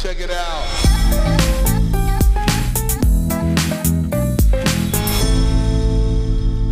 Check it out.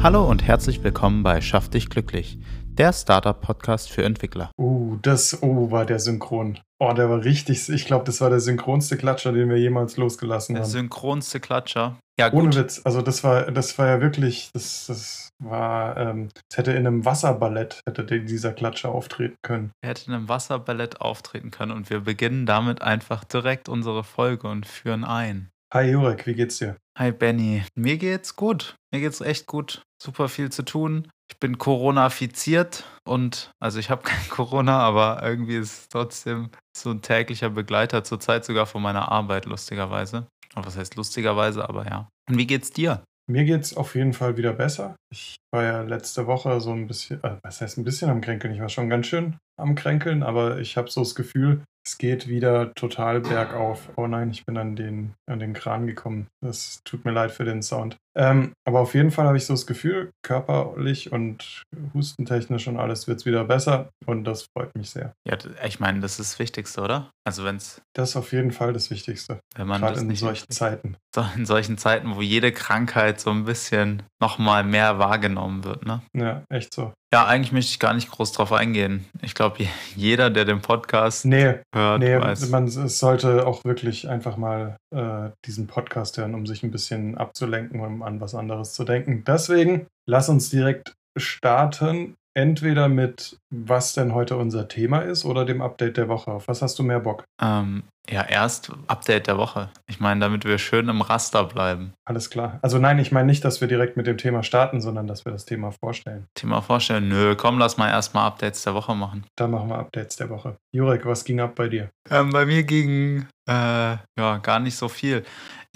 Hallo und herzlich willkommen bei Schaff dich glücklich, der Startup-Podcast für Entwickler. Uh, das, oh, war der Synchron. Oh, der war richtig, ich glaube, das war der synchronste Klatscher, den wir jemals losgelassen Der haben. synchronste Klatscher. Ja, Ohne gut. Witz, also das war, das war ja wirklich, das, das war, ähm, es hätte in einem Wasserballett, hätte der- dieser Klatscher auftreten können. Er hätte in einem Wasserballett auftreten können und wir beginnen damit einfach direkt unsere Folge und führen ein. Hi Jurek, wie geht's dir? Hi Benny, mir geht's gut. Mir geht's echt gut. Super viel zu tun. Ich bin Corona-fiziert und also ich habe kein Corona, aber irgendwie ist es trotzdem so ein täglicher Begleiter, zurzeit sogar von meiner Arbeit, lustigerweise. Was heißt lustigerweise, aber ja. Und wie geht's dir? Mir geht's auf jeden Fall wieder besser. Ich war ja letzte Woche so ein bisschen, äh, was heißt ein bisschen am Kränkeln? Ich war schon ganz schön am Kränkeln, aber ich habe so das Gefühl, es geht wieder total bergauf. Oh nein, ich bin an den, an den Kran gekommen. Das tut mir leid für den Sound. Ähm, aber auf jeden Fall habe ich so das Gefühl, körperlich und hustentechnisch und alles wird es wieder besser und das freut mich sehr. Ja, ich meine, das ist das Wichtigste, oder? Also wenn's, Das ist auf jeden Fall das Wichtigste, wenn man gerade in solchen Zeiten. in solchen Zeiten, wo jede Krankheit so ein bisschen nochmal mehr wahrgenommen wird, ne? Ja, echt so. Ja, eigentlich möchte ich gar nicht groß drauf eingehen. Ich glaube, je- jeder, der den Podcast Nee, hört, Nee, weiß. man es sollte auch wirklich einfach mal äh, diesen Podcast hören, um sich ein bisschen abzulenken, um an was anderes zu denken. Deswegen lass uns direkt starten. Entweder mit, was denn heute unser Thema ist, oder dem Update der Woche. Auf was hast du mehr Bock? Ähm, ja, erst Update der Woche. Ich meine, damit wir schön im Raster bleiben. Alles klar. Also nein, ich meine nicht, dass wir direkt mit dem Thema starten, sondern dass wir das Thema vorstellen. Thema vorstellen. Nö, komm, lass mal erstmal Updates der Woche machen. Da machen wir Updates der Woche. Jurek, was ging ab bei dir? Ähm, bei mir ging äh, ja gar nicht so viel.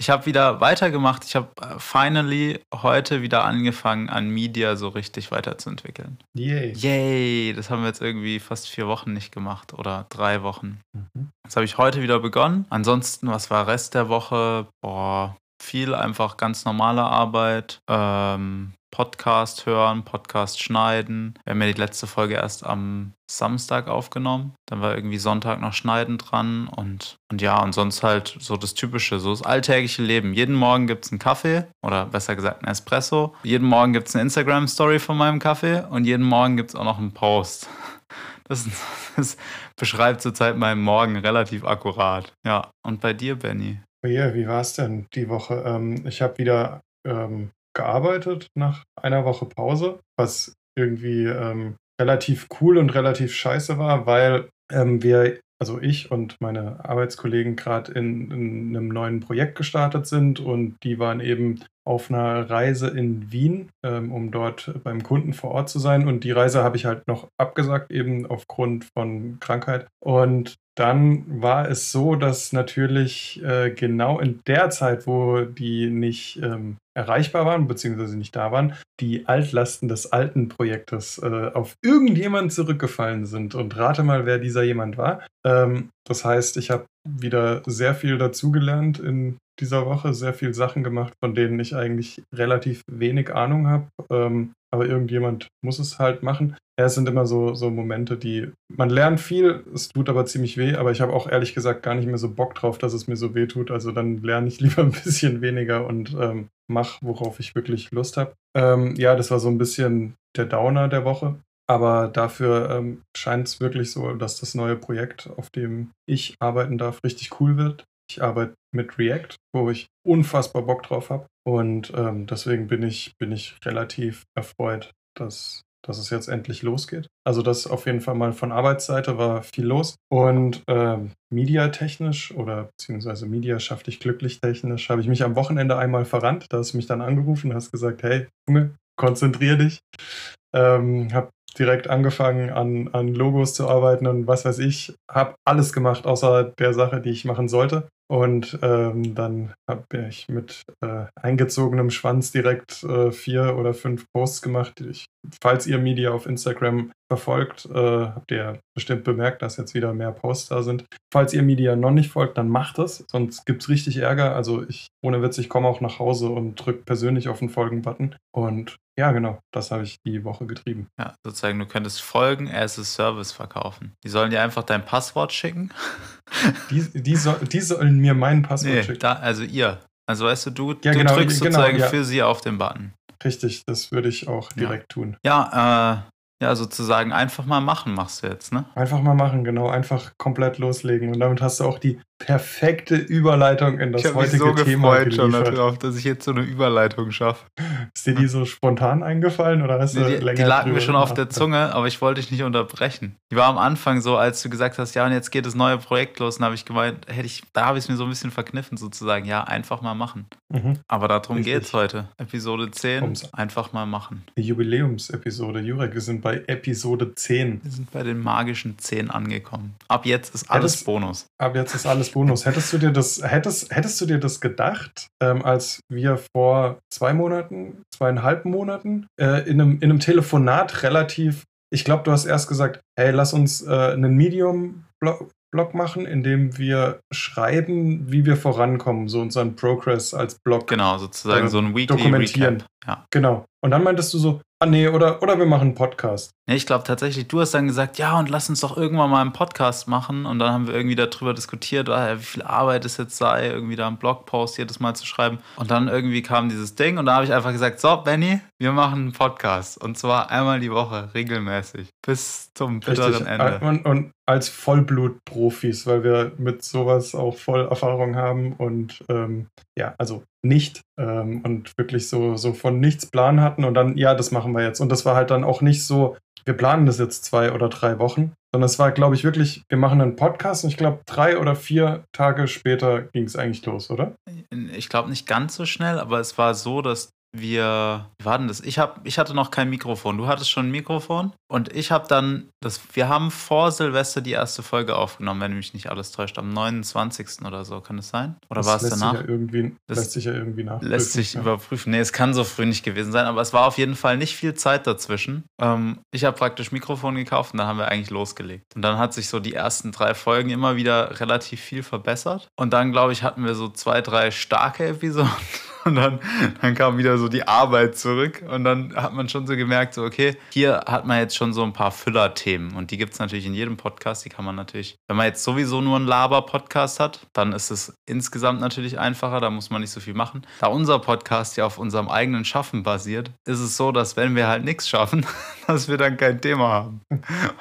Ich habe wieder weitergemacht. Ich habe äh, finally heute wieder angefangen, an Media so richtig weiterzuentwickeln. Yay. Yay, das haben wir jetzt irgendwie fast vier Wochen nicht gemacht oder drei Wochen. Mhm. Das habe ich heute wieder begonnen. Ansonsten, was war Rest der Woche? Boah, viel einfach ganz normale Arbeit. Ähm, Podcast hören, Podcast schneiden. Wir haben ja die letzte Folge erst am Samstag aufgenommen. Dann war irgendwie Sonntag noch Schneiden dran und, und ja, und sonst halt so das Typische, so das alltägliche Leben. Jeden Morgen gibt es einen Kaffee oder besser gesagt einen Espresso. Jeden Morgen gibt es eine Instagram-Story von meinem Kaffee und jeden Morgen gibt es auch noch einen Post. Das, das beschreibt zurzeit meinen Morgen relativ akkurat. Ja, und bei dir, Benny? Oh yeah, wie war es denn die Woche? Ähm, ich habe wieder ähm, gearbeitet nach einer Woche Pause, was irgendwie ähm, relativ cool und relativ scheiße war, weil ähm, wir, also ich und meine Arbeitskollegen gerade in, in einem neuen Projekt gestartet sind und die waren eben auf einer Reise in Wien, ähm, um dort beim Kunden vor Ort zu sein. Und die Reise habe ich halt noch abgesagt, eben aufgrund von Krankheit. Und dann war es so, dass natürlich äh, genau in der Zeit, wo die nicht ähm, erreichbar waren, beziehungsweise nicht da waren, die Altlasten des alten Projektes äh, auf irgendjemanden zurückgefallen sind. Und rate mal, wer dieser jemand war. Ähm, das heißt, ich habe wieder sehr viel dazugelernt in dieser Woche, sehr viel Sachen gemacht, von denen ich eigentlich relativ wenig Ahnung habe. Ähm, aber irgendjemand muss es halt machen. Es sind immer so, so Momente, die man lernt viel, es tut aber ziemlich weh, aber ich habe auch ehrlich gesagt gar nicht mehr so Bock drauf, dass es mir so weh tut. Also dann lerne ich lieber ein bisschen weniger und ähm, mache, worauf ich wirklich Lust habe. Ähm, ja, das war so ein bisschen der Downer der Woche. Aber dafür ähm, scheint es wirklich so, dass das neue Projekt, auf dem ich arbeiten darf, richtig cool wird. Ich arbeite mit React, wo ich unfassbar Bock drauf habe. Und ähm, deswegen bin ich, bin ich relativ erfreut, dass, dass es jetzt endlich losgeht. Also das auf jeden Fall mal von Arbeitsseite war viel los. Und ähm, mediatechnisch oder beziehungsweise Media schafft dich glücklich technisch, habe ich mich am Wochenende einmal verrannt. Da hast du mich dann angerufen und hast gesagt, hey, Junge, konzentrier dich. Ähm, habe direkt angefangen an, an Logos zu arbeiten und was weiß ich. Habe alles gemacht, außer der Sache, die ich machen sollte. Und ähm, dann habe ich mit äh, eingezogenem Schwanz direkt äh, vier oder fünf Posts gemacht. Ich, falls ihr Media auf Instagram verfolgt, äh, habt ihr bestimmt bemerkt, dass jetzt wieder mehr Posts da sind. Falls ihr Media noch nicht folgt, dann macht es, sonst gibt es richtig Ärger. Also ich, ohne Witz, ich komme auch nach Hause und drücke persönlich auf den Folgen-Button. Und ja, genau, das habe ich die Woche getrieben. Ja, sozusagen, du könntest Folgen as a Service verkaufen. Die sollen dir einfach dein Passwort schicken Die, die, soll, die sollen mir mein Passwort Nee, schicken. da, also ihr. Also weißt du, du, Ja, du genau, drückst genau, sozusagen ja. für sie auf den Button. Richtig, das würde ich auch direkt tun. Ja, äh, ja, sozusagen einfach mal machen machst du jetzt, ne? Einfach mal machen, genau. Einfach komplett loslegen. Und damit hast du auch die perfekte Überleitung in das ich heutige so Thema gefreut schon geliefert. darauf, dass ich jetzt so eine Überleitung schaffe. Ist dir die so spontan eingefallen oder hast du Nee, die, länger die lag mir schon auf der? Zunge, aber ich wollte dich nicht unterbrechen. Die war am Anfang so, als du gesagt hast, ja, und jetzt geht das neue Projekt los, und habe ich gemeint, hätte ich, da habe ich es mir so ein bisschen verkniffen, sozusagen, ja, einfach mal machen. Mhm. Aber darum Richtig. geht's heute. Episode 10, Ums- einfach mal machen. Die Jubiläumsepisode. Jurek, wir sind bei Episode 10. Wir sind bei den magischen 10 angekommen. Ab jetzt ist alles das- Bonus. Aber jetzt ist alles Bonus. Hättest du dir das, hättest, hättest du dir das gedacht, ähm, als wir vor zwei Monaten, zweieinhalb Monaten äh, in, einem, in einem Telefonat relativ, ich glaube, du hast erst gesagt, hey, lass uns äh, einen Medium-Blog machen, in dem wir schreiben, wie wir vorankommen, so unseren Progress als Blog. Genau, sozusagen Äh, so ein Weekly dokumentieren. Recap. Ja. Genau. Und dann meintest du so, ah nee, oder, oder wir machen einen Podcast. Ja, ich glaube tatsächlich, du hast dann gesagt, ja, und lass uns doch irgendwann mal einen Podcast machen. Und dann haben wir irgendwie darüber diskutiert, ah, wie viel Arbeit es jetzt sei, irgendwie da einen Blogpost jedes Mal zu schreiben. Und dann irgendwie kam dieses Ding und da habe ich einfach gesagt, so, Benny, wir machen einen Podcast. Und zwar einmal die Woche, regelmäßig. Bis zum bitteren Richtig. Ende. Und, und als Vollblutprofis, weil wir mit sowas auch voll Erfahrung haben und ähm, ja, also nicht ähm, und wirklich so, so von nichts Plan hatten und dann, ja, das machen wir jetzt. Und das war halt dann auch nicht so, wir planen das jetzt zwei oder drei Wochen, sondern es war, glaube ich, wirklich, wir machen einen Podcast und ich glaube, drei oder vier Tage später ging es eigentlich los, oder? Ich glaube nicht ganz so schnell, aber es war so, dass wir, wie war denn das? Ich, hab, ich hatte noch kein Mikrofon. Du hattest schon ein Mikrofon und ich habe dann, das, wir haben vor Silvester die erste Folge aufgenommen, wenn mich nicht alles täuscht, am 29. oder so, kann es sein? Oder Das war es danach? Sich ja irgendwie, Das lässt sich ja irgendwie nachprüfen. Lässt sich ja. überprüfen. Nee, es kann so früh nicht gewesen sein, aber es war auf jeden Fall nicht viel Zeit dazwischen. Ähm, ich habe praktisch Mikrofon gekauft und dann haben wir eigentlich losgelegt. Und dann hat sich so die ersten drei Folgen immer wieder relativ viel verbessert. Und dann, glaube ich, hatten wir so zwei, drei starke Episoden. Und dann, dann kam wieder so die Arbeit zurück. Und dann hat man schon so gemerkt, so, okay, hier hat man jetzt schon so ein paar Füller-Themen. Und die gibt es natürlich in jedem Podcast. Die kann man natürlich, wenn man jetzt sowieso nur einen Laber-Podcast hat, dann ist es insgesamt natürlich einfacher. Da muss man nicht so viel machen. Da unser Podcast ja auf unserem eigenen Schaffen basiert, ist es so, dass wenn wir halt nichts schaffen, dass wir dann kein Thema haben.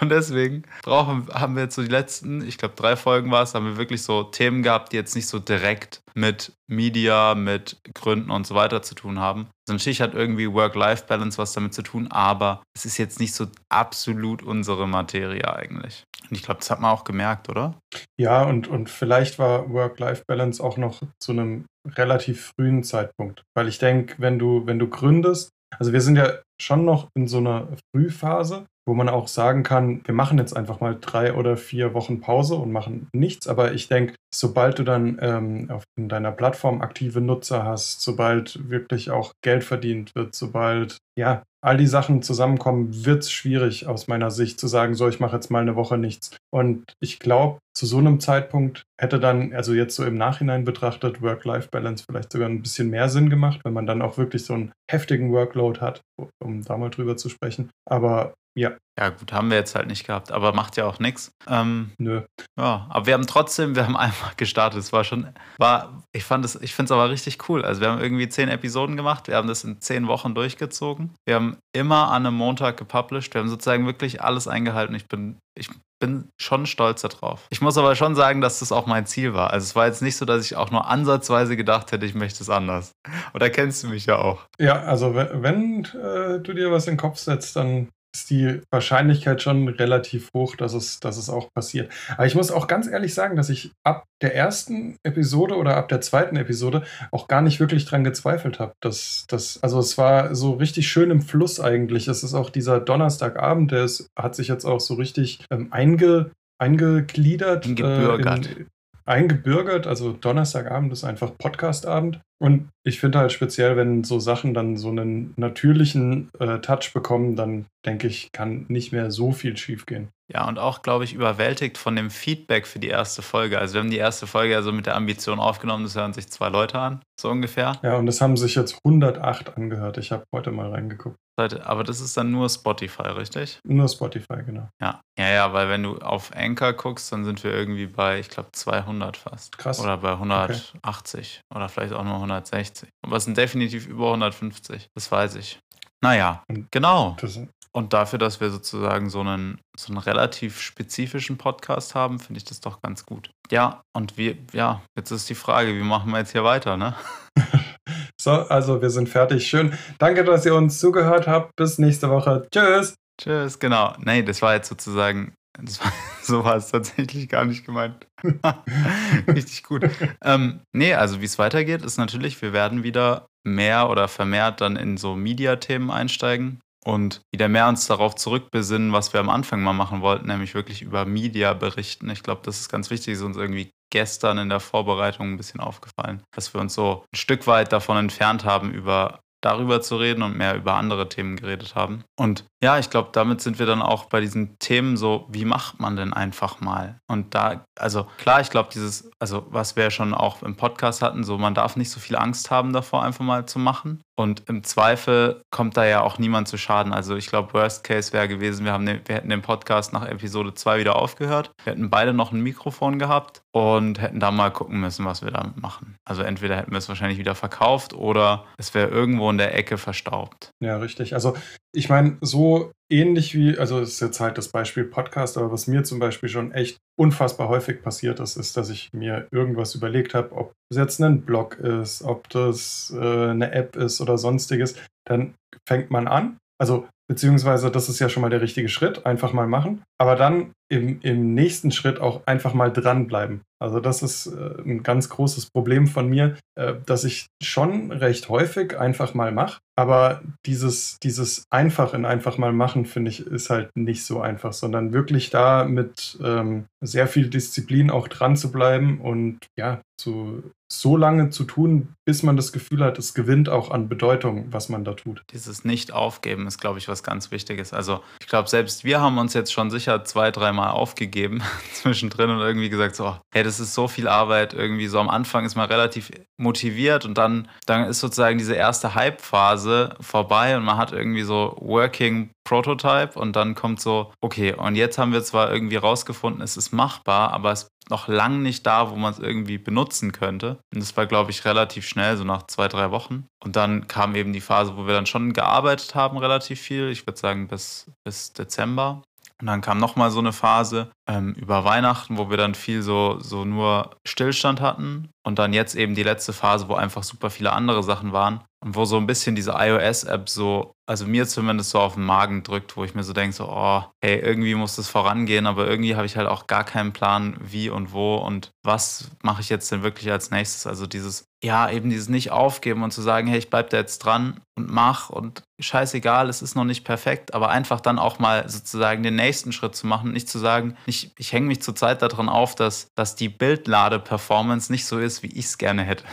Und deswegen brauchen, haben wir jetzt so die letzten, ich glaube drei Folgen war es, haben wir wirklich so Themen gehabt, die jetzt nicht so direkt mit Media, mit Gründen und so weiter zu tun haben. Also natürlich hat irgendwie Work-Life-Balance was damit zu tun, aber es ist jetzt nicht so absolut unsere Materie eigentlich. Und ich glaube, das hat man auch gemerkt, oder? Ja, und, und vielleicht war Work-Life-Balance auch noch zu einem relativ frühen Zeitpunkt. Weil ich denke, wenn du, wenn du gründest, also wir sind ja schon noch in so einer Frühphase, wo man auch sagen kann, wir machen jetzt einfach mal drei oder vier Wochen Pause und machen nichts. Aber ich denke, sobald du dann ähm, auf in deiner Plattform aktive Nutzer hast, sobald wirklich auch Geld verdient wird, sobald ja all die Sachen zusammenkommen, wird es schwierig aus meiner Sicht zu sagen, so ich mache jetzt mal eine Woche nichts. Und ich glaube, zu so einem Zeitpunkt hätte dann, also jetzt so im Nachhinein betrachtet, Work-Life-Balance vielleicht sogar ein bisschen mehr Sinn gemacht, wenn man dann auch wirklich so einen heftigen Workload hat, um da mal drüber zu sprechen. Aber ja, Ja, gut, haben wir jetzt halt nicht gehabt, aber macht ja auch nichts. Ähm, nö. Ja, aber wir haben trotzdem, wir haben einfach gestartet. Es war schon, war, ich fand es, ich finde es aber richtig cool. Also wir haben irgendwie zehn Episoden gemacht, wir haben das in zehn Wochen durchgezogen. Wir haben immer an einem Montag gepublished. Wir haben sozusagen wirklich alles eingehalten. Ich bin, ich bin schon stolz darauf. Ich muss aber schon sagen, dass das auch mein Ziel war. Also es war jetzt nicht so, dass ich auch nur ansatzweise gedacht hätte, ich möchte es anders. Oder kennst du mich ja auch. Ja, also wenn, wenn äh, du dir was in den Kopf setzt, dann ist die Wahrscheinlichkeit schon relativ hoch, dass es, dass es auch passiert. Aber ich muss auch ganz ehrlich sagen, dass ich ab der ersten Episode oder ab der zweiten Episode auch gar nicht wirklich dran gezweifelt habe. Dass, dass, also es war so richtig schön im Fluss eigentlich. Es ist auch dieser Donnerstagabend, der ist, hat sich jetzt auch so richtig ähm, einge, eingegliedert. Eingebürgert. Äh, in, eingebürgert. Also Donnerstagabend ist einfach Podcastabend. Und ich finde halt speziell, wenn so Sachen dann so einen natürlichen äh, Touch bekommen, dann denke ich, kann nicht mehr so viel schiefgehen. Ja, und auch, glaube ich, überwältigt von dem Feedback für die erste Folge. Also wir haben die erste Folge ja so mit der Ambition aufgenommen, das hören sich zwei Leute an, so ungefähr. Ja, und das haben sich jetzt 108 angehört. Ich habe heute mal reingeguckt. Aber das ist dann nur Spotify, richtig? Nur Spotify, genau. Ja, ja, ja, weil wenn du auf Anchor guckst, dann sind wir irgendwie bei, ich glaube, 200 fast. Krass. Oder bei 180 okay. oder vielleicht auch nur 160. Aber es sind definitiv über 150, das weiß ich. Naja, genau. Und dafür, dass wir sozusagen so einen, so einen relativ spezifischen Podcast haben, finde ich das doch ganz gut. Ja, und wir, ja, jetzt ist die Frage, wie machen wir jetzt hier weiter, ne? so, also wir sind fertig. Schön. Danke, dass ihr uns zugehört habt. Bis nächste Woche. Tschüss. Tschüss, genau. Nee, das war jetzt sozusagen, war, so war es tatsächlich gar nicht gemeint. Richtig gut. ähm, nee, also wie es weitergeht, ist natürlich, wir werden wieder mehr oder vermehrt dann in so Media-Themen einsteigen und wieder mehr uns darauf zurückbesinnen, was wir am Anfang mal machen wollten, nämlich wirklich über Media berichten. Ich glaube, das ist ganz wichtig, ist uns irgendwie gestern in der Vorbereitung ein bisschen aufgefallen, dass wir uns so ein Stück weit davon entfernt haben, über darüber zu reden und mehr über andere Themen geredet haben. Und ja, ich glaube, damit sind wir dann auch bei diesen Themen so, wie macht man denn einfach mal? Und da, also klar, ich glaube, dieses, also was wir ja schon auch im Podcast hatten, so man darf nicht so viel Angst haben davor, einfach mal zu machen. Und im Zweifel kommt da ja auch niemand zu Schaden. Also ich glaube, Worst Case wäre gewesen, wir, haben den, wir hätten den Podcast nach Episode 2 wieder aufgehört. Wir hätten beide noch ein Mikrofon gehabt und hätten da mal gucken müssen, was wir damit machen. Also entweder hätten wir es wahrscheinlich wieder verkauft oder es wäre irgendwo in der Ecke verstaubt. Ja, richtig. Also ich meine, so ähnlich wie, also es ist jetzt halt das Beispiel Podcast, aber was mir zum Beispiel schon echt unfassbar häufig passiert ist, ist, dass ich mir irgendwas überlegt habe, ob es jetzt ein Blog ist, ob das äh, eine App ist oder sonstiges. Dann fängt man an. Also beziehungsweise das ist ja schon mal der richtige Schritt, einfach mal machen. Aber dann im, im nächsten Schritt auch einfach mal dranbleiben. Also das ist äh, ein ganz großes Problem von mir, äh, dass ich schon recht häufig einfach mal mache. Aber dieses, dieses einfach in einfach mal machen, finde ich, ist halt nicht so einfach, sondern wirklich da mit ähm, sehr viel Disziplin auch dran zu bleiben und ja, zu, so lange zu tun, bis man das Gefühl hat, es gewinnt auch an Bedeutung, was man da tut. Dieses Nicht-Aufgeben ist, glaube ich, was ganz Wichtiges. Also ich glaube, selbst wir haben uns jetzt schon sicher zwei, dreimal aufgegeben zwischendrin und irgendwie gesagt, so, hey, das ist so viel Arbeit. Irgendwie so am Anfang ist man relativ motiviert und dann, dann ist sozusagen diese erste Hype-Phase vorbei und man hat irgendwie so Working Prototype und dann kommt so, okay, und jetzt haben wir zwar irgendwie rausgefunden, es ist machbar, aber es ist noch lang nicht da, wo man es irgendwie benutzen könnte. Und das war, glaube ich, relativ schnell, so nach zwei, drei Wochen. Und dann kam eben die Phase, wo wir dann schon gearbeitet haben, relativ viel. Ich würde sagen bis, bis Dezember. Und dann kam nochmal so eine Phase ähm, über Weihnachten, wo wir dann viel so, so nur Stillstand hatten. Und dann jetzt eben die letzte Phase, wo einfach super viele andere Sachen waren. Und wo so ein bisschen diese iOS-App so, also mir zumindest so auf den Magen drückt, wo ich mir so denke, so, oh, hey, irgendwie muss das vorangehen, aber irgendwie habe ich halt auch gar keinen Plan, wie und wo und was mache ich jetzt denn wirklich als nächstes. Also dieses, ja, eben dieses nicht aufgeben und zu sagen, hey, ich bleib da jetzt dran und mach und scheißegal, es ist noch nicht perfekt, aber einfach dann auch mal sozusagen den nächsten Schritt zu machen, nicht zu sagen, ich, ich hänge mich zurzeit daran auf, dass, dass die Bildlade-Performance nicht so ist, wie ich es gerne hätte.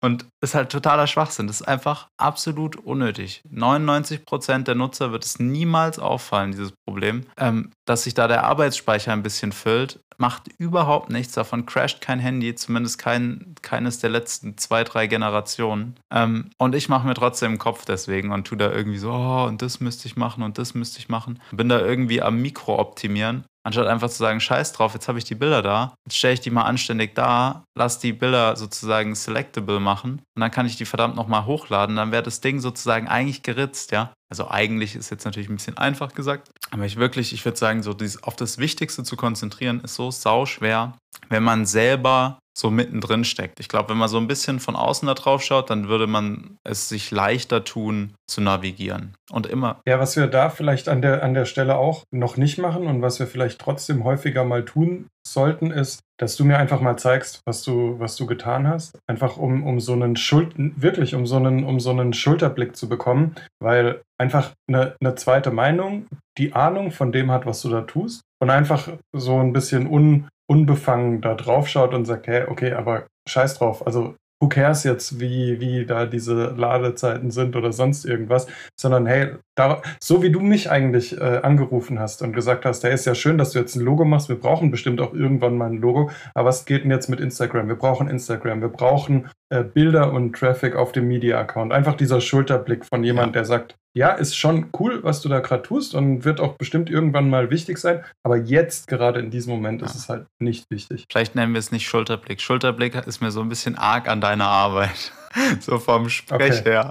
Und ist halt totaler Schwachsinn. Das ist einfach absolut unnötig. 99% der Nutzer wird es niemals auffallen, dieses Problem. Ähm, dass sich da der Arbeitsspeicher ein bisschen füllt, macht überhaupt nichts. Davon crasht kein Handy, zumindest kein, keines der letzten zwei, drei Generationen. Ähm, und ich mache mir trotzdem den Kopf deswegen und tue da irgendwie so, oh, und das müsste ich machen und das müsste ich machen. Bin da irgendwie am Mikro optimieren Anstatt einfach zu sagen, scheiß drauf, jetzt habe ich die Bilder da, jetzt stelle ich die mal anständig da, lass die Bilder sozusagen selectable machen und dann kann ich die verdammt nochmal hochladen, dann wäre das Ding sozusagen eigentlich geritzt, ja. Also eigentlich ist jetzt natürlich ein bisschen einfach gesagt, aber ich wirklich, ich würde sagen, so dieses, auf das Wichtigste zu konzentrieren, ist so sau schwer, wenn man selber so mittendrin steckt. Ich glaube, wenn man so ein bisschen von außen da drauf schaut, dann würde man es sich leichter tun, zu navigieren. Und immer. Ja, was wir da vielleicht an der, an der Stelle auch noch nicht machen und was wir vielleicht trotzdem häufiger mal tun sollten, ist, dass du mir einfach mal zeigst, was du, was du getan hast. Einfach um, um so einen Schuld, wirklich um so einen, um so einen Schulterblick zu bekommen, weil einfach eine, eine zweite Meinung die Ahnung von dem hat, was du da tust und einfach so ein bisschen un, unbefangen da drauf schaut und sagt, hey, okay, aber scheiß drauf. Also who cares jetzt, wie, wie da diese Ladezeiten sind oder sonst irgendwas, sondern hey, da, so wie du mich eigentlich äh, angerufen hast und gesagt hast, hey, ist ja schön, dass du jetzt ein Logo machst, wir brauchen bestimmt auch irgendwann mal ein Logo, aber was geht denn jetzt mit Instagram? Wir brauchen Instagram, wir brauchen äh, Bilder und Traffic auf dem Media-Account. Einfach dieser Schulterblick von jemand, ja. der sagt, ja, ist schon cool, was du da gerade tust und wird auch bestimmt irgendwann mal wichtig sein, aber jetzt gerade in diesem Moment ja. ist es halt nicht wichtig. Vielleicht nennen wir es nicht Schulterblick. Schulterblick ist mir so ein bisschen arg an deiner Arbeit. so vom Sprech okay. her.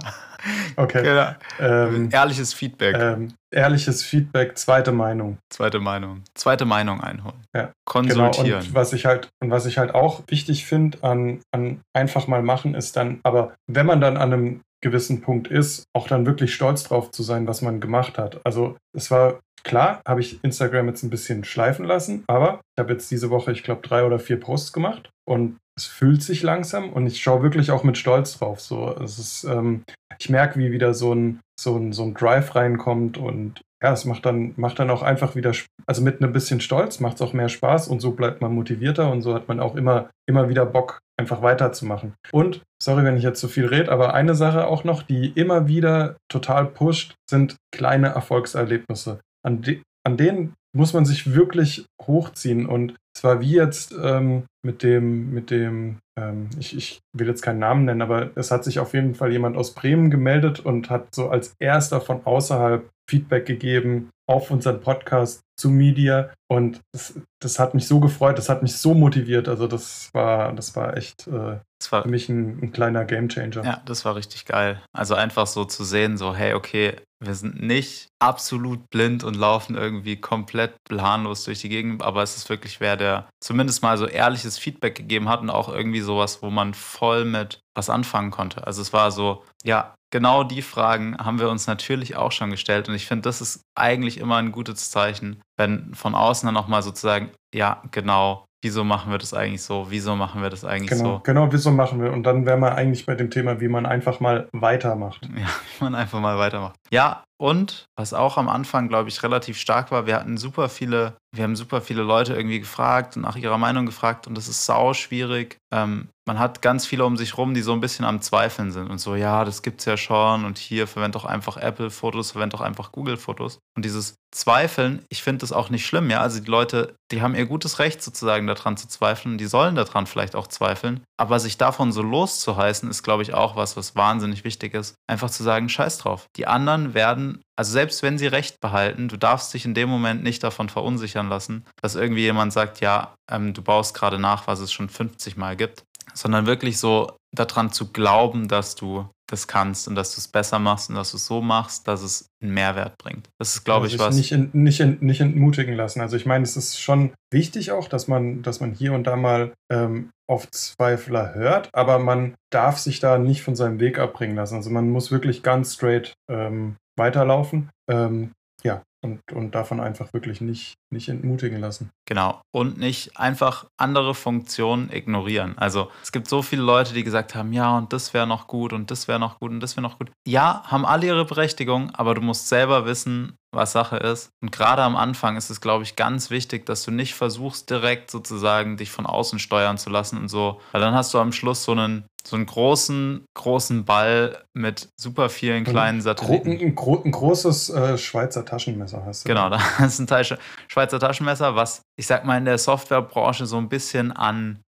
Okay. Genau. Ähm, ehrliches Feedback. Ähm, ehrliches Feedback, zweite Meinung. Zweite Meinung. Zweite Meinung einholen. Ja. Konsultieren. Genau. Und was ich halt, und was ich halt auch wichtig finde an, an einfach mal machen, ist dann, aber wenn man dann an einem gewissen Punkt ist, auch dann wirklich stolz drauf zu sein, was man gemacht hat. Also es war klar, habe ich Instagram jetzt ein bisschen schleifen lassen, aber ich habe jetzt diese Woche, ich glaube, drei oder vier Posts gemacht und es fühlt sich langsam und ich schaue wirklich auch mit Stolz drauf. So, es ist, ähm, ich merke, wie wieder so ein, so ein, so ein Drive reinkommt und ja, es macht dann, macht dann auch einfach wieder, also mit ein bisschen Stolz macht es auch mehr Spaß und so bleibt man motivierter und so hat man auch immer, immer wieder Bock, einfach weiterzumachen. Und, sorry, wenn ich jetzt zu viel rede, aber eine Sache auch noch, die immer wieder total pusht, sind kleine Erfolgserlebnisse. An, de an denen muss man sich wirklich hochziehen und zwar wie jetzt ähm, mit dem, mit dem, ähm, ich, ich will jetzt keinen Namen nennen, aber es hat sich auf jeden Fall jemand aus Bremen gemeldet und hat so als erster von außerhalb Feedback gegeben auf unseren Podcast zu Media und das, das hat mich so gefreut, das hat mich so motiviert. Also das war, das war echt äh, das war, für mich ein, ein kleiner Gamechanger. Ja, das war richtig geil. Also einfach so zu sehen, so hey, okay, wir sind nicht absolut blind und laufen irgendwie komplett planlos durch die Gegend, aber es ist wirklich wer, der zumindest mal so ehrliches Feedback gegeben hat und auch irgendwie sowas, wo man voll mit was anfangen konnte. Also es war so, ja, genau die Fragen haben wir uns natürlich auch schon gestellt und ich finde, das ist eigentlich immer ein gutes Zeichen, wenn von außen dann auch mal sozusagen, ja, genau, wieso machen wir das eigentlich so? Wieso machen wir das eigentlich genau, so? Genau, wieso machen wir? Und dann wären wir eigentlich bei dem Thema, wie man einfach mal weitermacht. Ja, wie man einfach mal weitermacht. Ja, und was auch am Anfang, glaube ich, relativ stark war, wir hatten super viele, wir haben super viele Leute irgendwie gefragt und nach ihrer Meinung gefragt und das ist sau schwierig. Ähm, man hat ganz viele um sich rum, die so ein bisschen am Zweifeln sind und so, ja, das gibt's ja schon und hier verwend doch einfach Apple-Fotos, verwend doch einfach Google-Fotos. Und dieses Zweifeln, ich finde das auch nicht schlimm, ja. Also die Leute, die haben ihr gutes Recht sozusagen daran zu zweifeln, die sollen daran vielleicht auch zweifeln. Aber sich davon so loszuheißen, ist, glaube ich, auch was, was wahnsinnig wichtig ist. Einfach zu sagen, scheiß drauf. Die anderen werden, also selbst wenn sie Recht behalten, du darfst dich in dem Moment nicht davon verunsichern lassen, dass irgendwie jemand sagt, ja, ähm, du baust gerade nach, was es schon 50 Mal gibt sondern wirklich so daran zu glauben, dass du das kannst und dass du es besser machst und dass du es so machst, dass es einen Mehrwert bringt. Das ist, glaube also ich, was. Nicht, in, nicht, in, nicht entmutigen lassen. Also ich meine, es ist schon wichtig auch, dass man, dass man hier und da mal ähm, auf Zweifler hört, aber man darf sich da nicht von seinem Weg abbringen lassen. Also man muss wirklich ganz straight ähm, weiterlaufen. Ähm, ja, und, und davon einfach wirklich nicht, nicht entmutigen lassen. Genau. Und nicht einfach andere Funktionen ignorieren. Also es gibt so viele Leute, die gesagt haben, ja, und das wäre noch gut und das wäre noch gut und das wäre noch gut. Ja, haben alle ihre Berechtigung, aber du musst selber wissen, was Sache ist. Und gerade am Anfang ist es, glaube ich, ganz wichtig, dass du nicht versuchst, direkt sozusagen dich von außen steuern zu lassen und so. Weil dann hast du am Schluss so einen, so einen großen, großen Ball mit super vielen kleinen Satelliten. Ein, ein, ein großes äh, Schweizer Taschenmesser hast du. Genau, da ist ein Teil Schweizer Taschenmesser, was ich sag mal in der Softwarebranche so ein bisschen an,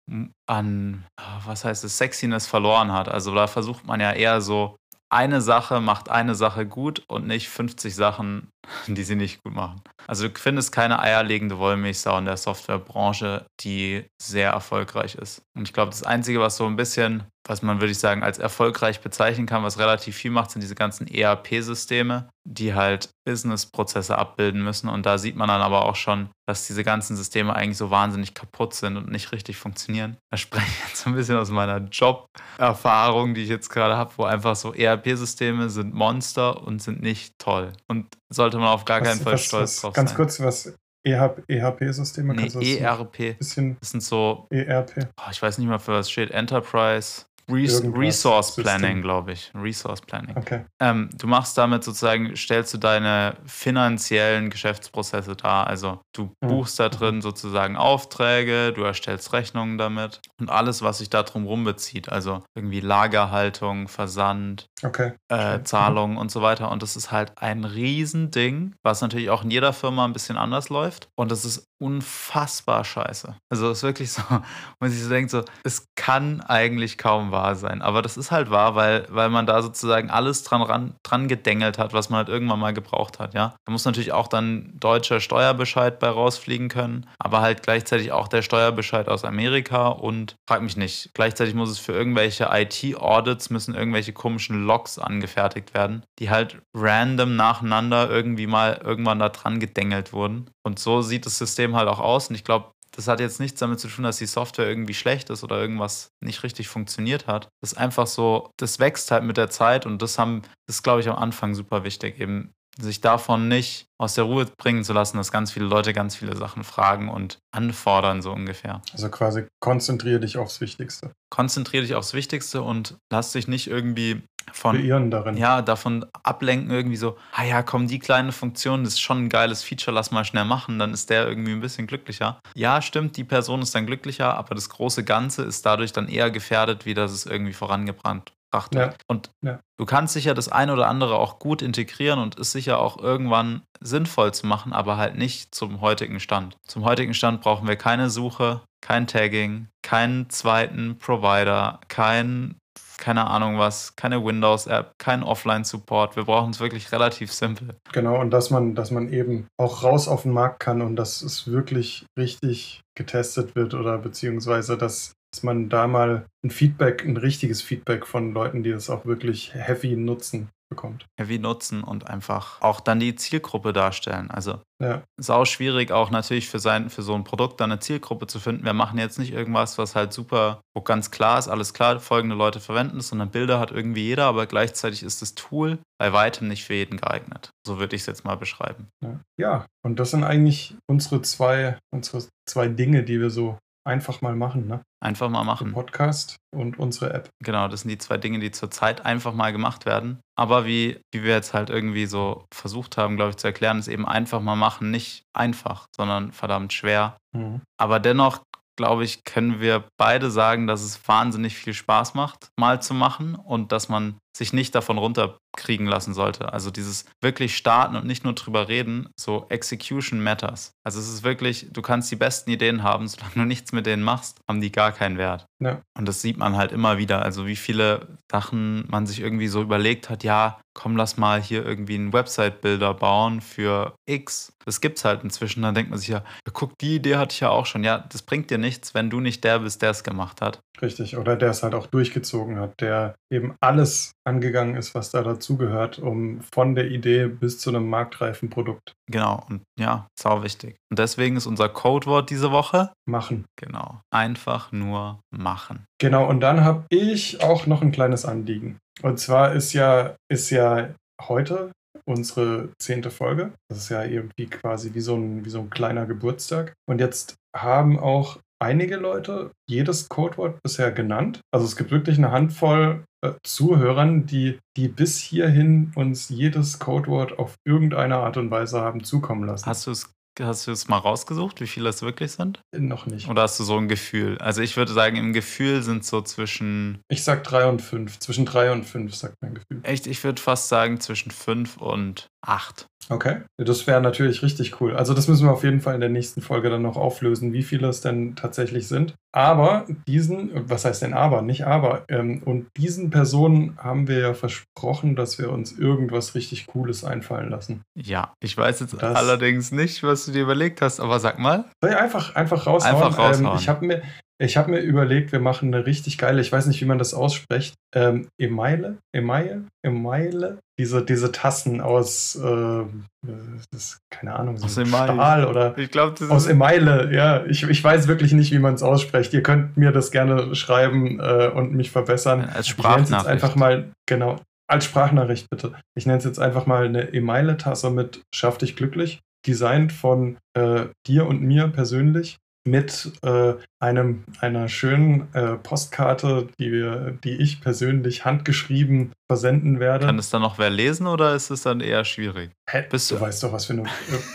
an was heißt es, Sexiness verloren hat. Also da versucht man ja eher so eine Sache macht eine Sache gut und nicht 50 Sachen, die sie nicht gut machen. Also du findest keine eierlegende Wollmilchsau in der Softwarebranche, die sehr erfolgreich ist. Und ich glaube, das Einzige, was so ein bisschen, was man würde ich sagen, als erfolgreich bezeichnen kann, was relativ viel macht, sind diese ganzen ERP-Systeme, die halt Business-Prozesse abbilden müssen. Und da sieht man dann aber auch schon, dass diese ganzen Systeme eigentlich so wahnsinnig kaputt sind und nicht richtig funktionieren. Da spreche ich jetzt so ein bisschen aus meiner Job-Erfahrung, die ich jetzt gerade habe, wo einfach so ERP-Systeme sind Monster und sind nicht toll. Und sollte man auf gar was, keinen Fall was, stolz was, drauf ganz sein. Ganz kurz, was EHP-Systeme? Nee, ERP. Bisschen das sind so. ERP. Oh, ich weiß nicht mal, für was steht. Enterprise Res Resource Planning, glaube ich. Resource Planning. Okay. Ähm, du machst damit sozusagen, stellst du deine finanziellen Geschäftsprozesse dar. Also du Mhm. buchst da drin sozusagen Aufträge, du erstellst Rechnungen damit und alles, was sich da drum bezieht. Also irgendwie Lagerhaltung, Versand, Okay. äh, Okay. Zahlungen und so weiter. Und das ist halt ein Riesending, was natürlich auch in jeder Firma ein bisschen anders läuft. Und das ist unfassbar scheiße. Also es ist wirklich so, man sich so denkt, so, es kann eigentlich kaum wahr sein. Aber das ist halt wahr, weil, weil man da sozusagen alles dran, ran, dran gedengelt hat, was man halt irgendwann mal gebraucht hat, ja. Da muss natürlich auch dann deutscher Steuerbescheid bei rausfliegen können, aber halt gleichzeitig auch der Steuerbescheid aus Amerika und frag mich nicht, gleichzeitig muss es für irgendwelche IT-Audits müssen irgendwelche komischen Logs angefertigt werden, die halt random nacheinander irgendwie mal irgendwann da dran gedengelt wurden. Und so sieht das System halt auch aus. Und ich glaube, das hat jetzt nichts damit zu tun, dass die Software irgendwie schlecht ist oder irgendwas nicht richtig funktioniert hat. Das ist einfach so, das wächst halt mit der Zeit und das haben, das ist, glaube ich, am Anfang super wichtig, eben sich davon nicht aus der Ruhe bringen zu lassen, dass ganz viele Leute ganz viele Sachen fragen und anfordern, so ungefähr. Also quasi konzentriere dich aufs Wichtigste. Konzentriere dich aufs Wichtigste und lass dich nicht irgendwie von Beirren darin. ja, davon ablenken, irgendwie so, ah ja, komm, die kleine Funktion, das ist schon ein geiles Feature, lass mal schnell machen, dann ist der irgendwie ein bisschen glücklicher. Ja, stimmt, die Person ist dann glücklicher, aber das große Ganze ist dadurch dann eher gefährdet, wie dass es irgendwie vorangebracht wird. Ja. Und Ja. du kannst sicher das eine oder andere auch gut integrieren und ist sicher auch irgendwann sinnvoll zu machen, aber halt nicht zum heutigen Stand. Zum heutigen Stand brauchen wir keine Suche, kein Tagging, keinen zweiten Provider, kein keine Ahnung was, keine Windows-App, kein Offline-Support. Wir brauchen es wirklich relativ simpel. Genau, und dass man, dass man eben auch raus auf den Markt kann und dass es wirklich richtig getestet wird oder beziehungsweise dass, dass man da mal ein Feedback, ein richtiges Feedback von Leuten, die das auch wirklich heavy nutzen, bekommt. Heavy nutzen und einfach auch dann die Zielgruppe darstellen. Also Ja, sau schwierig auch natürlich für, sein, für so ein Produkt dann eine Zielgruppe zu finden. Wir machen jetzt nicht irgendwas, was halt super, wo ganz klar ist, alles klar, folgende Leute verwenden es, sondern Bilder hat irgendwie jeder, aber gleichzeitig ist das Tool bei weitem nicht für jeden geeignet. So würde ich es jetzt mal beschreiben. ja. ja, und das sind eigentlich unsere zwei, unsere zwei Dinge, die wir so einfach mal machen, ne? Einfach mal Den machen. Podcast und unsere App. Genau, das sind die zwei Dinge, die zurzeit einfach mal gemacht werden. Aber wie, wie wir jetzt halt irgendwie so versucht haben, glaube ich, zu erklären, ist eben einfach mal machen nicht einfach, sondern verdammt schwer. Mhm. Aber dennoch, glaube ich, können wir beide sagen, dass es wahnsinnig viel Spaß macht, mal zu machen und dass man sich nicht davon runterkriegen lassen sollte. Also dieses wirklich starten und nicht nur drüber reden, so Execution matters. Also es ist wirklich, du kannst die besten Ideen haben, solange du nichts mit denen machst, haben die gar keinen Wert. Ja. Und das sieht man halt immer wieder. Also wie viele Sachen man sich irgendwie so überlegt hat, ja, komm, lass mal hier irgendwie einen Website-Builder bauen für X. Das gibt's halt inzwischen. Dann denkt man sich ja, ja, guck, die Idee hatte ich ja auch schon. Ja, das bringt dir nichts, wenn du nicht der bist, der es gemacht hat. Richtig, oder der es halt auch durchgezogen hat, der eben alles angegangen ist, was da dazugehört, um von der Idee bis zu einem marktreifen Produkt Genau. Und ja, sau wichtig. Und deswegen ist unser Codewort diese Woche, machen. genau, einfach nur machen. Genau, und dann habe ich auch noch ein kleines Anliegen. Und zwar ist ja, ist ja heute unsere zehnte Folge. Das ist ja irgendwie quasi wie so ein, wie so ein kleiner Geburtstag. Und jetzt haben auch einige Leute jedes Codewort bisher genannt. Also es gibt wirklich eine Handvoll äh, Zuhörern, die, die bis hierhin uns jedes Codewort auf irgendeine Art und Weise haben zukommen lassen. Hast du es hast du es mal rausgesucht, wie viele es wirklich sind? Noch nicht. Oder hast du so ein Gefühl? Also ich würde sagen, im Gefühl sind so zwischen, Ich sag drei und fünf. Zwischen drei und fünf, sagt mein Gefühl. echt, ich würde fast sagen zwischen fünf und acht. Okay. Das wäre natürlich richtig cool. Also das müssen wir auf jeden Fall in der nächsten Folge dann noch auflösen, wie viele es denn tatsächlich sind. Aber diesen, was heißt denn aber, nicht aber, ähm, und diesen Personen haben wir ja versprochen, dass wir uns irgendwas richtig Cooles einfallen lassen. Ja, ich weiß jetzt Das- allerdings nicht, was du dir überlegt hast, aber sag mal. Soll ich einfach, einfach raushauen? Einfach raushauen. Ähm, ich habe mir, ich hab mir überlegt, wir machen eine richtig geile, ich weiß nicht, wie man das ausspricht, ähm, Emaille, Emaille, Emaille, diese, diese Tassen aus, äh, das ist, keine Ahnung, so Aus Emaille. Stahl oder Ich glaube, das aus Emaille, ja. Ich, ich weiß wirklich nicht, wie man es ausspricht. Ihr könnt mir das gerne schreiben äh, und mich verbessern. als Ich nenne es jetzt Sprachnachricht. einfach mal, genau, als Sprachnachricht bitte. Ich nenne es jetzt einfach mal eine Emaille-Tasse mit Schaff dich glücklich, designt von äh, dir und mir persönlich. Mit äh, einem, einer schönen äh, Postkarte, die, wir, die ich persönlich handgeschrieben versenden werde. Kann es dann noch wer lesen oder ist es dann eher schwierig? Hä? Bist du, du weißt doch, was für eine.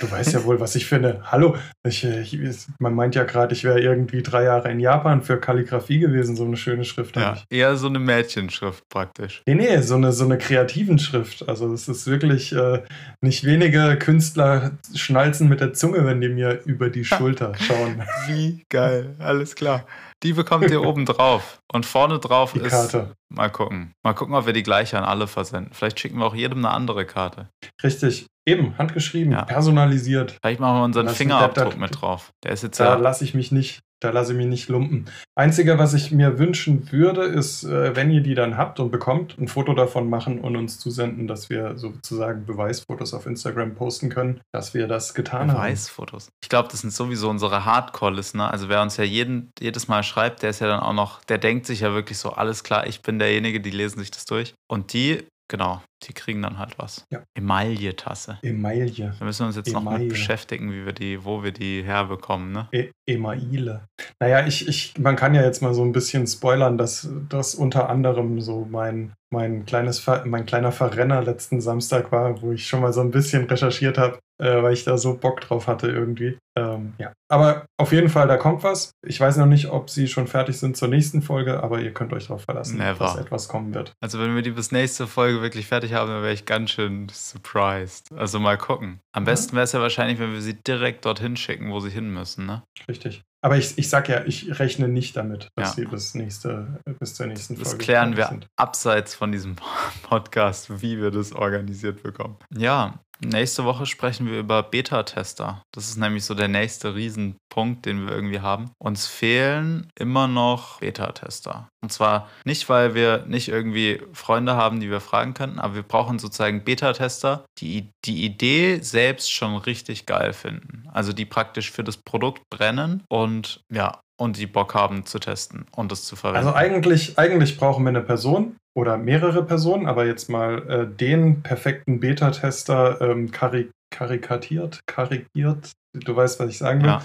Du weißt ja wohl, was ich finde. Hallo, ich, ich, man meint ja gerade, ich wäre irgendwie drei Jahre in Japan für Kalligrafie gewesen, so eine schöne Schrift. Ja, eher so eine Mädchenschrift praktisch. Nee, nee, so eine, so eine kreativen Schrift. Also es ist wirklich äh, nicht wenige Künstler schnalzen mit der Zunge, wenn die mir über die Schulter schauen. Wie geil, alles klar. Die bekommt ihr oben drauf. Und vorne drauf die ist. Karte. Mal gucken. Mal gucken, ob wir die gleiche an alle versenden. Vielleicht schicken wir auch jedem eine andere Karte. Richtig. Eben, handgeschrieben, ja. personalisiert. Vielleicht machen wir unseren Fingerabdruck mit drauf. Der ist jetzt da ja. lasse ich mich nicht da lasse ich mich nicht lumpen. Einzige, was ich mir wünschen würde, ist, äh, wenn ihr die dann habt und bekommt, ein Foto davon machen und uns zusenden, dass wir sozusagen Beweisfotos auf Instagram posten können, dass wir das getan Beweisfotos. haben. Beweisfotos. Ich glaube, das sind sowieso unsere Hardcore-Listener. Also wer uns ja jeden, jedes Mal schreibt, der ist ja dann auch noch, der denkt sich ja wirklich so, alles klar, ich bin derjenige, die lesen sich das durch. Und die Genau, die kriegen dann halt was. Ja. Emaille-Tasse. Emaille. Da müssen wir uns jetzt Emaille. noch mit beschäftigen, wie wir die, wo wir die herbekommen, ne? E Emaille. Naja, ich, ich, man kann ja jetzt mal so ein bisschen spoilern, dass das unter anderem so mein, mein, kleines, mein kleiner Verrenner letzten Samstag war, wo ich schon mal so ein bisschen recherchiert habe, äh, weil ich da so Bock drauf hatte irgendwie. Ähm, ja. Aber auf jeden Fall, da kommt was. Ich weiß noch nicht, ob sie schon fertig sind zur nächsten Folge, aber ihr könnt euch darauf verlassen, Never. dass etwas kommen wird. Also wenn wir die bis nächste Folge wirklich fertig haben, dann wäre ich ganz schön surprised. Also mal gucken. Am besten wäre es ja wahrscheinlich, wenn wir sie direkt dorthin schicken, wo sie hin müssen, ne? Richtig. Aber ich, ich sag ja, ich rechne nicht damit, dass ja. sie bis, nächste, bis zur nächsten das Folge. Das klären wir sind. abseits von diesem Podcast, wie wir das organisiert bekommen. Ja, Nächste Woche sprechen wir über Beta-Tester. Das ist nämlich so der nächste Riesenpunkt, den wir irgendwie haben. Uns fehlen immer noch Beta-Tester. Und zwar nicht, weil wir nicht irgendwie Freunde haben, die wir fragen könnten, aber wir brauchen sozusagen Beta-Tester, die die Idee selbst schon richtig geil finden. Also die praktisch für das Produkt brennen und ja, und die Bock haben zu testen und es zu verwenden. Also eigentlich, eigentlich brauchen wir eine Person, oder mehrere Personen, aber jetzt mal äh, den perfekten Beta-Tester ähm, karik karikatiert, karikiert, du weißt, was ich sagen will. Ja.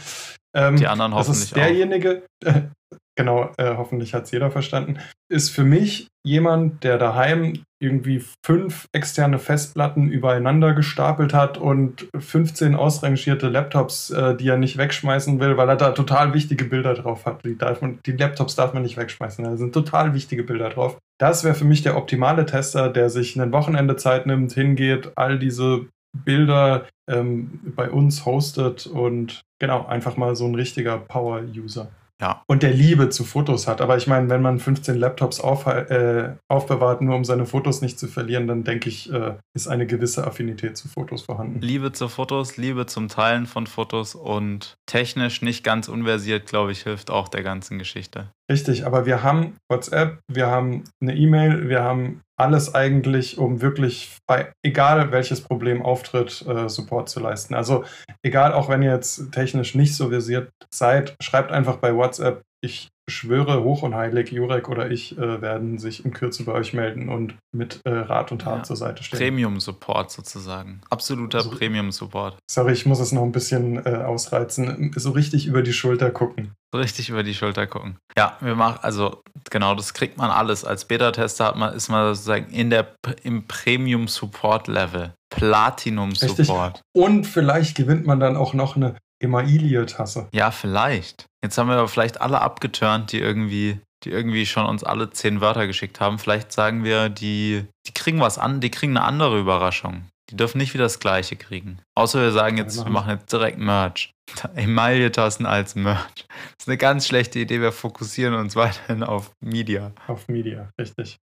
Ähm, Die anderen hoffentlich Das ist derjenige, äh, genau, äh, hoffentlich hat es jeder verstanden, ist für mich jemand, der daheim irgendwie fünf externe Festplatten übereinander gestapelt hat und 15 ausrangierte Laptops, äh, die er nicht wegschmeißen will, weil er da total wichtige Bilder drauf hat. Die, darf man, die Laptops darf man nicht wegschmeißen, da sind total wichtige Bilder drauf. Das wäre für mich der optimale Tester, der sich ein Wochenende Zeit nimmt, hingeht, all diese Bilder ähm, bei uns hostet und genau, einfach mal so ein richtiger Power-User. Ja. Und der Liebe zu Fotos hat. Aber ich meine, wenn man 15 Laptops auf, äh, aufbewahrt, nur um seine Fotos nicht zu verlieren, dann denke ich, äh, ist eine gewisse Affinität zu Fotos vorhanden. Liebe zu Fotos, Liebe zum Teilen von Fotos und technisch nicht ganz unversiert, glaube ich, hilft auch der ganzen Geschichte. Richtig, aber wir haben WhatsApp, wir haben eine E-Mail, wir haben alles eigentlich, um wirklich bei egal welches Problem auftritt, äh, Support zu leisten. Also egal, auch wenn ihr jetzt technisch nicht so visiert seid, schreibt einfach bei WhatsApp, ich schwöre hoch und heilig, Jurek oder ich äh, werden sich in Kürze bei euch melden und mit äh, Rat und Tat ja. zur Seite stehen. Premium-Support sozusagen. Absoluter also, Premium-Support. Sorry, ich muss es noch ein bisschen äh, ausreizen. So richtig über die Schulter gucken. So richtig über die Schulter gucken. Ja, wir machen, also genau, das kriegt man alles. Als Beta-Tester man, ist man sozusagen in der, im Premium-Support-Level. Platinum-Support. Und vielleicht gewinnt man dann auch noch eine Emaille-Tasse. Ja, vielleicht. Jetzt haben wir aber vielleicht alle abgeturnt, die irgendwie, die irgendwie schon uns alle zehn Wörter geschickt haben. Vielleicht sagen wir, die, die kriegen was an, die kriegen eine andere Überraschung. Die dürfen nicht wieder das gleiche kriegen. Außer wir sagen jetzt, wir machen jetzt direkt Merch. Emaille-Tassen als Merch. Das ist eine ganz schlechte Idee. Wir fokussieren uns weiterhin auf Media. Auf Media, richtig.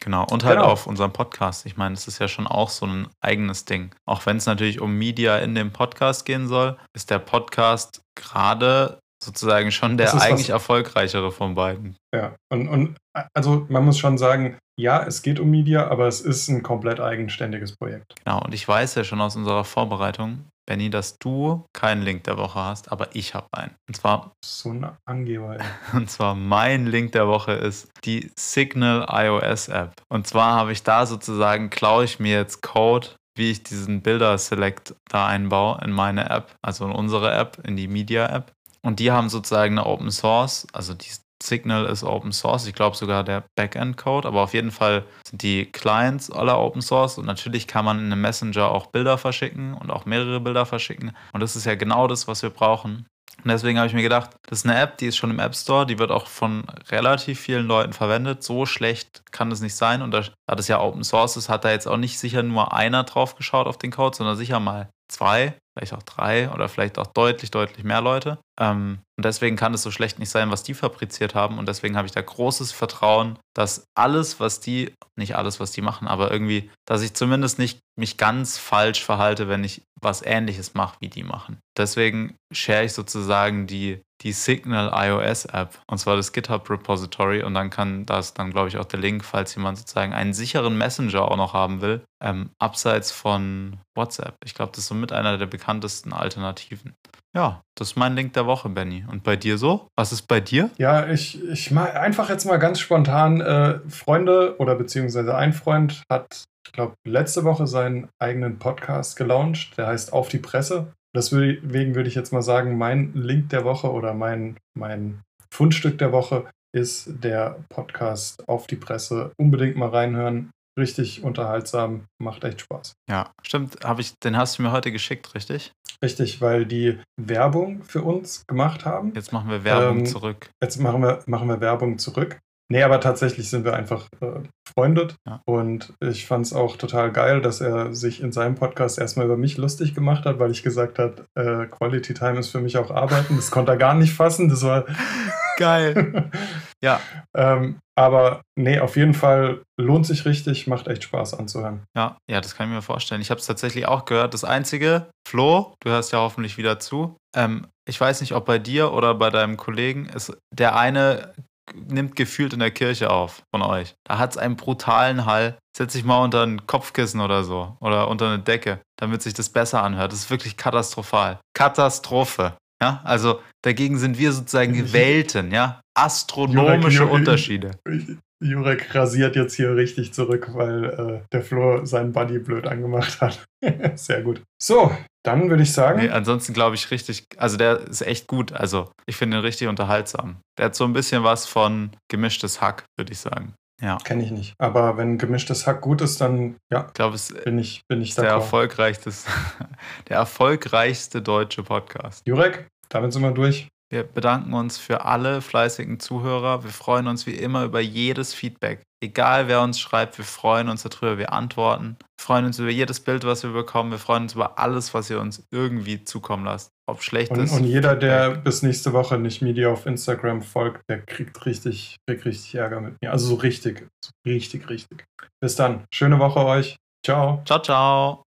Genau, und halt genau. auf unserem Podcast. Ich meine, es ist ja schon auch so ein eigenes Ding. Auch wenn es natürlich um Media in dem Podcast gehen soll, ist der Podcast gerade sozusagen schon der eigentlich erfolgreichere von beiden. Ja, und, und also man muss schon sagen, ja, es geht um Media, aber es ist ein komplett eigenständiges Projekt. Genau, und ich weiß ja schon aus unserer Vorbereitung, Benny, dass du keinen Link der Woche hast, aber ich habe einen. Und zwar. So ein Angeber. Ey. Und zwar mein Link der Woche ist die Signal iOS App. Und zwar habe ich da sozusagen, klaue ich mir jetzt Code, wie ich diesen Bilder-Select da einbaue in meine App, also in unsere App, in die Media-App. Und die haben sozusagen eine Open Source, also die Signal ist Open Source, ich glaube sogar der Backend-Code, aber auf jeden Fall sind die Clients alle Open Source und natürlich kann man in einem Messenger auch Bilder verschicken und auch mehrere Bilder verschicken. Und das ist ja genau das, was wir brauchen. Und deswegen habe ich mir gedacht, das ist eine App, die ist schon im App Store, die wird auch von relativ vielen Leuten verwendet. So schlecht kann es nicht sein. Und da, da das ja Open Source ist, hat da jetzt auch nicht sicher nur einer drauf geschaut auf den Code, sondern sicher mal zwei, vielleicht auch drei oder vielleicht auch deutlich, deutlich mehr Leute. Ähm, und deswegen kann es so schlecht nicht sein, was die fabriziert haben. Und deswegen habe ich da großes Vertrauen, dass alles, was die, nicht alles, was die machen, aber irgendwie, dass ich zumindest nicht mich ganz falsch verhalte, wenn ich was ähnliches mache, wie die machen. Deswegen share ich sozusagen die, die Signal iOS App, und zwar das GitHub Repository. Und dann kann das dann, glaube ich, auch der Link, falls jemand sozusagen einen sicheren Messenger auch noch haben will, ähm, abseits von WhatsApp. Ich glaube, das ist somit einer der bekanntesten Alternativen. Ja, das ist mein Link der Woche, Benny. Und bei dir so? Was ist bei dir? Ja, ich, ich mal einfach jetzt mal ganz spontan. Äh, Freunde oder beziehungsweise ein Freund hat, ich glaube, letzte Woche seinen eigenen Podcast gelauncht. Der heißt Auf die Presse. Deswegen würde ich jetzt mal sagen, mein Link der Woche oder mein, mein Fundstück der Woche ist der Podcast Auf die Presse. Unbedingt mal reinhören richtig unterhaltsam, macht echt Spaß. Ja, stimmt. Hab ich, den hast du mir heute geschickt, richtig? Richtig, weil die Werbung für uns gemacht haben. Jetzt machen wir Werbung ähm, zurück. Jetzt machen wir, machen wir Werbung zurück. Nee, aber tatsächlich sind wir einfach äh, befreundet. Ja. Und ich fand es auch total geil, dass er sich in seinem Podcast erstmal über mich lustig gemacht hat, weil ich gesagt habe, äh, Quality Time ist für mich auch Arbeiten. Das konnte er gar nicht fassen. Das war geil. ja. ähm, aber nee, auf jeden Fall lohnt sich richtig, macht echt Spaß anzuhören. Ja, ja, das kann ich mir vorstellen. Ich habe es tatsächlich auch gehört. Das Einzige, Flo, du hörst ja hoffentlich wieder zu. Ähm, ich weiß nicht, ob bei dir oder bei deinem Kollegen ist der eine nimmt gefühlt in der Kirche auf von euch. Da hat es einen brutalen Hall. Setz dich mal unter ein Kopfkissen oder so oder unter eine Decke, damit sich das besser anhört. Das ist wirklich katastrophal. Katastrophe. Ja, also dagegen sind wir sozusagen Welten, ja, astronomische Jurek, Unterschiede. Jurek rasiert jetzt hier richtig zurück, weil äh, der Flo seinen Buddy blöd angemacht hat. Sehr gut. So, dann würde ich sagen. Nee, ansonsten glaube ich richtig, also der ist echt gut. Also ich finde ihn richtig unterhaltsam. Der hat so ein bisschen was von gemischtes Hack, würde ich sagen. Ja. Kenne ich nicht. Aber wenn gemischtes Hack gut ist, dann ja, ich glaube, es bin ich, bin ich der erfolgreichste, der erfolgreichste deutsche Podcast. Jurek, damit sind wir durch. Wir bedanken uns für alle fleißigen Zuhörer. Wir freuen uns wie immer über jedes Feedback. Egal wer uns schreibt, wir freuen uns darüber, wir antworten. Wir freuen uns über jedes Bild, was wir bekommen. Wir freuen uns über alles, was ihr uns irgendwie zukommen lasst. Ob schlecht und, ist. Und jeder, der bis nächste Woche nicht Media auf Instagram folgt, der kriegt richtig, kriegt richtig Ärger mit mir. Also so richtig, so richtig, richtig. Bis dann. Schöne Woche euch. Ciao. Ciao, ciao.